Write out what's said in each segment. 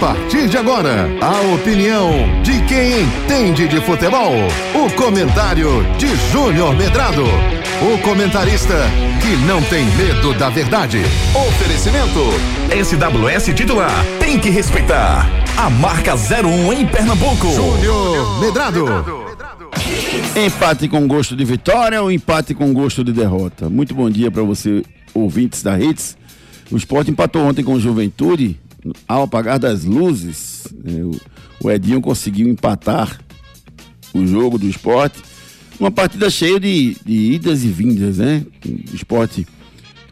partir de agora, a opinião de quem entende de futebol. O comentário de Júnior Medrado. O comentarista que não tem medo da verdade. Oferecimento. SWS titular. Tem que respeitar. A marca 01 em Pernambuco. Júnior Medrado. Empate com gosto de vitória ou empate com gosto de derrota? Muito bom dia para você, ouvintes da Hits. O esporte empatou ontem com o Juventude ao apagar das luzes, né, o, Edinho conseguiu empatar o jogo do esporte. Uma partida cheia de, de idas e vindas, né? O esporte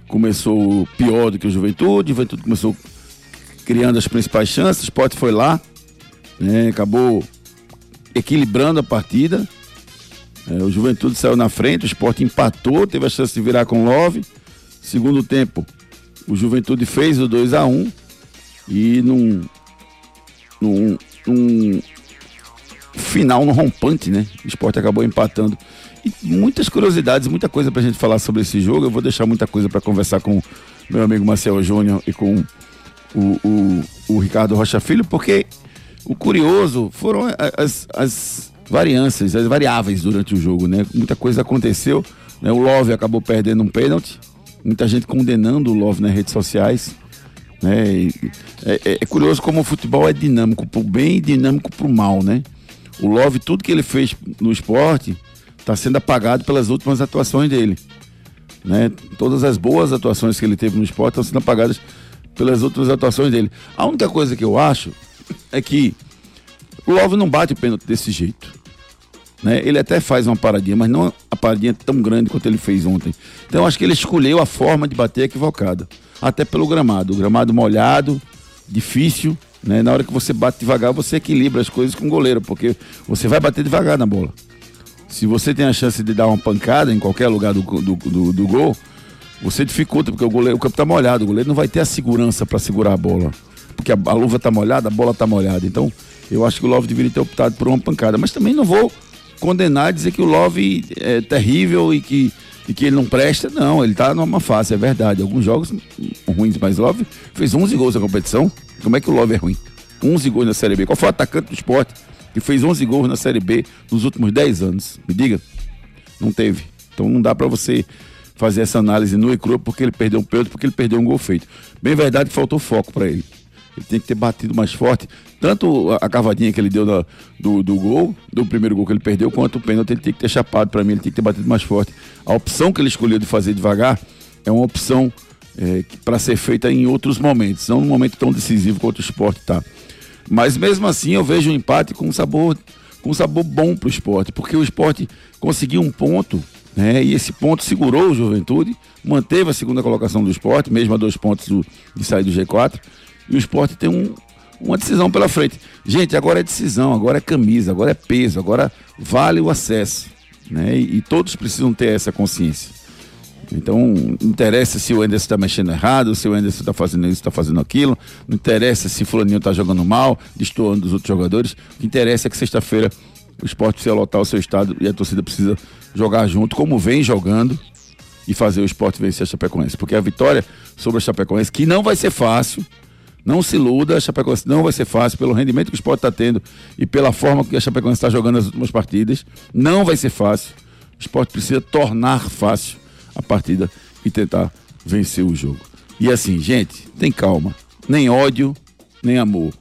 começou pior do que o Juventude, o Juventude começou criando as principais chances, o esporte foi lá, né? acabou equilibrando a partida. É, o Juventude saiu na frente, o esporte empatou, teve a chance de virar com Love. Segundo tempo, o Juventude fez o 2 a 1 e num, num, num final no rompante, né? O esporte acabou empatando. E muitas curiosidades, muita coisa pra gente falar sobre esse jogo. Eu vou deixar muita coisa para conversar com meu amigo Marcelo Júnior e com o, o, o, Ricardo Rocha Filho, porque o curioso foram as, as variâncias, as variáveis durante o jogo, né? Muita coisa aconteceu. Né? O Love acabou perdendo um pênalti. Muita gente condenando o Love nas redes sociais. Né? É, é, é, curioso como o futebol é dinâmico pro bem e dinâmico pro mal, né? O Love, tudo que ele fez no esporte, está sendo apagado pelas últimas atuações dele. Né? Todas as boas atuações que ele teve no esporte estão sendo apagadas pelas outras atuações dele. A única coisa que eu acho é que o Love não bate o pênalti desse jeito. Né? Ele até faz uma paradinha, mas não a paradinha tão grande quanto ele fez ontem. Então acho que ele escolheu a forma de bater equivocada até pelo gramado. O gramado molhado, difícil, né? Na hora que você bate devagar, você equilibra as coisas com o goleiro, porque você vai bater devagar na bola. Se você tem a chance de dar uma pancada em qualquer lugar do, do, do, do gol, você dificulta, porque o goleiro, o campo está molhado, o goleiro não vai ter a segurança para segurar a bola. Porque a, a luva está molhada, a bola está molhada. Então, eu acho que o Love deveria ter optado por uma pancada. Mas também não vou condenar, dizer que o Love é terrível e que e que ele não presta, não, ele tá numa fase, é verdade. Alguns jogos ruins, mas Love fez 11 gols na competição. Como é que o Love é ruim? 11 gols na Série B. Qual foi o atacante do esporte que fez 11 gols na Série B nos últimos 10 anos? Me diga. Não teve. Então não dá para você fazer essa análise no e crua porque ele perdeu um pênalti, porque ele perdeu um gol feito. Bem verdade, faltou foco para ele. Ele tem que ter batido mais forte. Tanto a cavadinha que ele deu da, do, do gol, do primeiro gol que ele perdeu, quanto o pênalti ele tem que ter chapado para mim, ele tem que ter batido mais forte. A opção que ele escolheu de fazer devagar é uma opção é, para ser feita em outros momentos, não num momento tão decisivo quanto o esporte está. Mas mesmo assim eu vejo um empate com um sabor, com um sabor bom para o esporte, porque o esporte conseguiu um ponto né, e esse ponto segurou o Juventude, manteve a segunda colocação do esporte, mesmo a dois pontos do, de sair do G4, e o esporte tem um, uma decisão pela frente. Gente, agora é decisão, agora é camisa, agora é peso, agora vale o acesso. Né? E, e todos precisam ter essa consciência. Então, não interessa se o Anderson está mexendo errado, se o Anderson está fazendo isso, está fazendo aquilo, não interessa se Fulaninho está jogando mal, destoando dos outros jogadores. O que interessa é que sexta-feira o esporte precisa lotar o seu estado e a torcida precisa jogar junto, como vem jogando, e fazer o esporte vencer a Chapecoense. Porque a vitória sobre a Chapecoense, que não vai ser fácil, não se iluda, a Chapecoense não vai ser fácil pelo rendimento que o esporte está tendo e pela forma que a Chapecoense está jogando nas últimas partidas. Não vai ser fácil. O esporte precisa tornar fácil a partida e tentar vencer o jogo. E assim, gente, tem calma. Nem ódio, nem amor.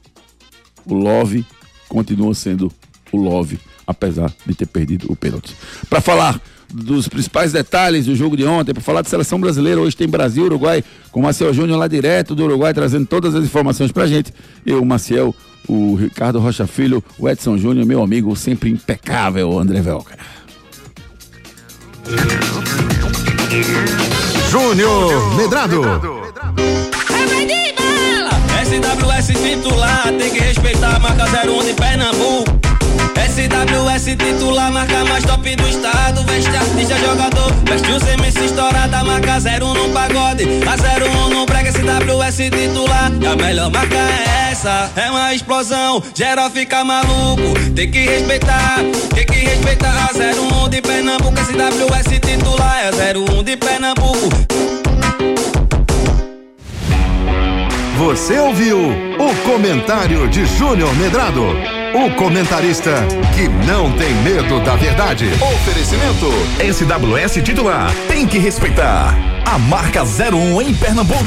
O Love continua sendo o Love, apesar de ter perdido o pênalti. Para falar dos principais detalhes do jogo de ontem, para falar de seleção brasileira. Hoje tem Brasil, Uruguai, com o Marcel Júnior lá direto do Uruguai, trazendo todas as informações para gente. Eu, o Maciel, o Ricardo Rocha Filho, o Edson Júnior, meu amigo, sempre impecável, André Velca. Júnior Medrado. SWS titular, tem que respeitar a marca 01 de Pernambuco. SWS titular, marca mais top do estado. Veste artista, jogador, veste o CMC estourada, marca 01 no pagode. A 01 no brega, SWS titular. E a melhor marca é essa, é uma explosão. Geral fica maluco, tem que respeitar, tem que respeitar. A 01 de Pernambuco, SWS titular. É 01 de Pernambuco. Você ouviu o comentário de Júnior Medrado, o comentarista que não tem medo da verdade. Oferecimento SWS titular, tem que respeitar. A marca 01 em Pernambuco.